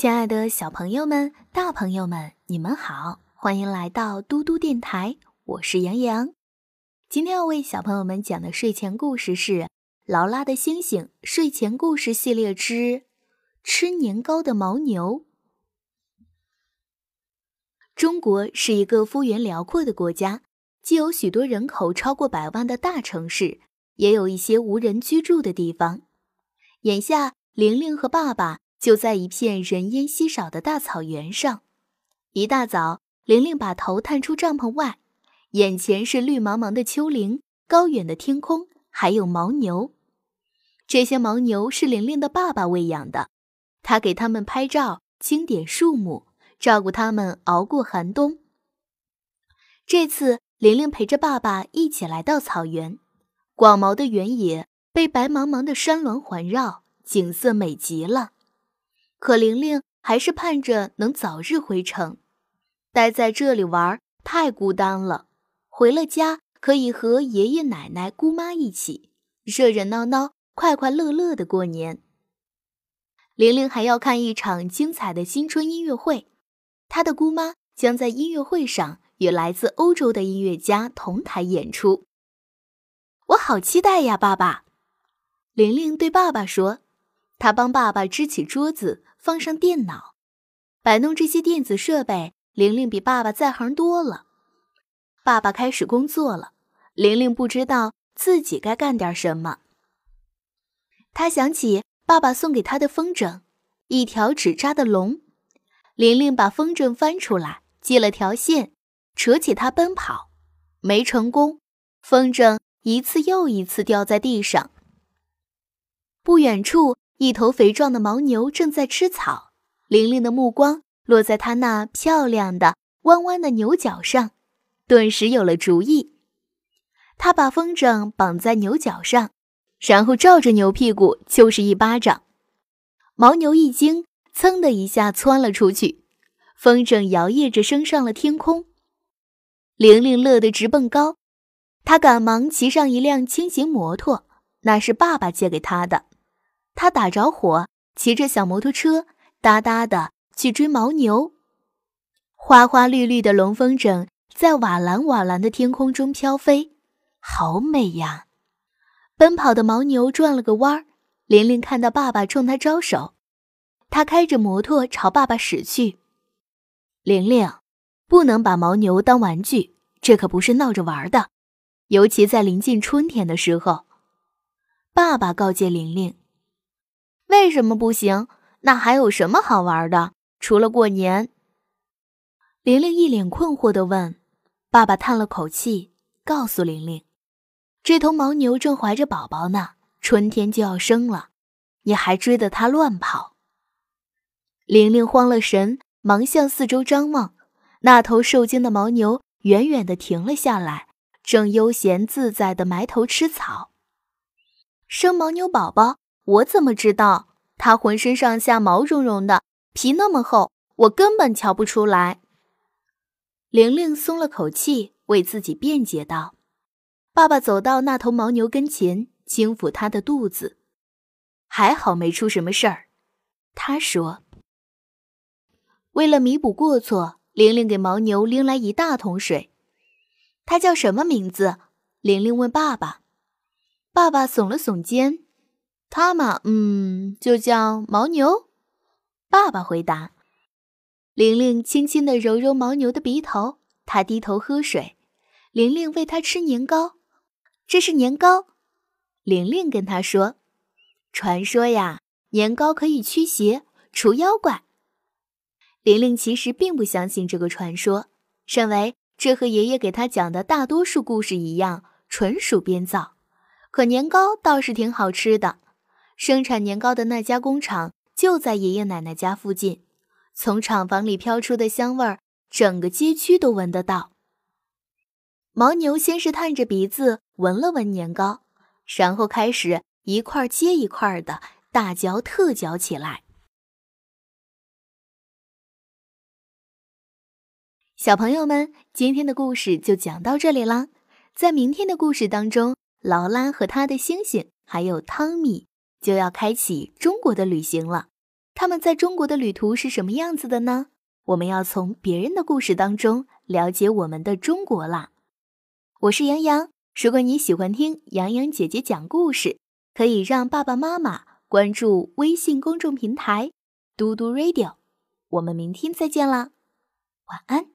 亲爱的小朋友们、大朋友们，你们好，欢迎来到嘟嘟电台，我是杨洋。今天要为小朋友们讲的睡前故事是《劳拉的星星睡前故事系列之吃年糕的牦牛》。中国是一个幅员辽阔的国家，既有许多人口超过百万的大城市，也有一些无人居住的地方。眼下，玲玲和爸爸就在一片人烟稀少的大草原上。一大早，玲玲把头探出帐篷外，眼前是绿茫茫的丘陵、高远的天空，还有牦牛。这些牦牛是玲玲的爸爸喂养的，他给他们拍照、清点数目。照顾他们熬过寒冬。这次，玲玲陪着爸爸一起来到草原，广袤的原野被白茫茫的山峦环绕，景色美极了。可玲玲还是盼着能早日回城，待在这里玩太孤单了。回了家，可以和爷爷奶奶、姑妈一起热热闹闹、快快乐乐的过年。玲玲还要看一场精彩的新春音乐会。她的姑妈将在音乐会上与来自欧洲的音乐家同台演出。我好期待呀，爸爸！玲玲对爸爸说。她帮爸爸支起桌子，放上电脑，摆弄这些电子设备。玲玲比爸爸在行多了。爸爸开始工作了，玲玲不知道自己该干点什么。她想起爸爸送给她的风筝，一条纸扎的龙。玲玲把风筝翻出来，系了条线，扯起它奔跑，没成功。风筝一次又一次掉在地上。不远处，一头肥壮的牦牛正在吃草。玲玲的目光落在它那漂亮的弯弯的牛角上，顿时有了主意。她把风筝绑在牛角上，然后照着牛屁股就是一巴掌。牦牛一惊。噌的一下窜了出去，风筝摇曳着升上了天空。玲玲乐得直蹦高，她赶忙骑上一辆轻型摩托，那是爸爸借给她的。他打着火，骑着小摩托车哒哒的去追牦牛。花花绿绿的龙风筝在瓦蓝瓦蓝的天空中飘飞，好美呀！奔跑的牦牛转了个弯儿，玲玲看到爸爸冲他招手。他开着摩托朝爸爸驶去。玲玲，不能把牦牛当玩具，这可不是闹着玩的，尤其在临近春天的时候。爸爸告诫玲玲：“为什么不行？那还有什么好玩的？除了过年？”玲玲一脸困惑地问。爸爸叹了口气，告诉玲玲：“这头牦牛正怀着宝宝呢，春天就要生了，你还追着它乱跑。”玲玲慌了神，忙向四周张望。那头受惊的牦牛远远地停了下来，正悠闲自在地埋头吃草。生牦牛宝宝，我怎么知道？它浑身上下毛茸茸的，皮那么厚，我根本瞧不出来。玲玲松了口气，为自己辩解道：“爸爸走到那头牦牛跟前，轻抚它的肚子，还好没出什么事儿。”他说。为了弥补过错，玲玲给牦牛拎来一大桶水。它叫什么名字？玲玲问爸爸。爸爸耸了耸肩。它嘛，嗯，就叫牦牛。爸爸回答。玲玲轻轻地揉揉牦牛的鼻头，它低头喝水。玲玲喂它吃年糕。这是年糕。玲玲跟他说：“传说呀，年糕可以驱邪除妖怪。”玲玲其实并不相信这个传说，认为这和爷爷给她讲的大多数故事一样，纯属编造。可年糕倒是挺好吃的，生产年糕的那家工厂就在爷爷奶奶家附近，从厂房里飘出的香味儿，整个街区都闻得到。牦牛先是探着鼻子闻了闻年糕，然后开始一块接一块的大嚼特嚼起来。小朋友们，今天的故事就讲到这里啦。在明天的故事当中，劳拉和他的星星还有汤米就要开启中国的旅行了。他们在中国的旅途是什么样子的呢？我们要从别人的故事当中了解我们的中国啦。我是杨洋，如果你喜欢听洋洋姐姐讲故事，可以让爸爸妈妈关注微信公众平台“嘟嘟 radio”。我们明天再见啦，晚安。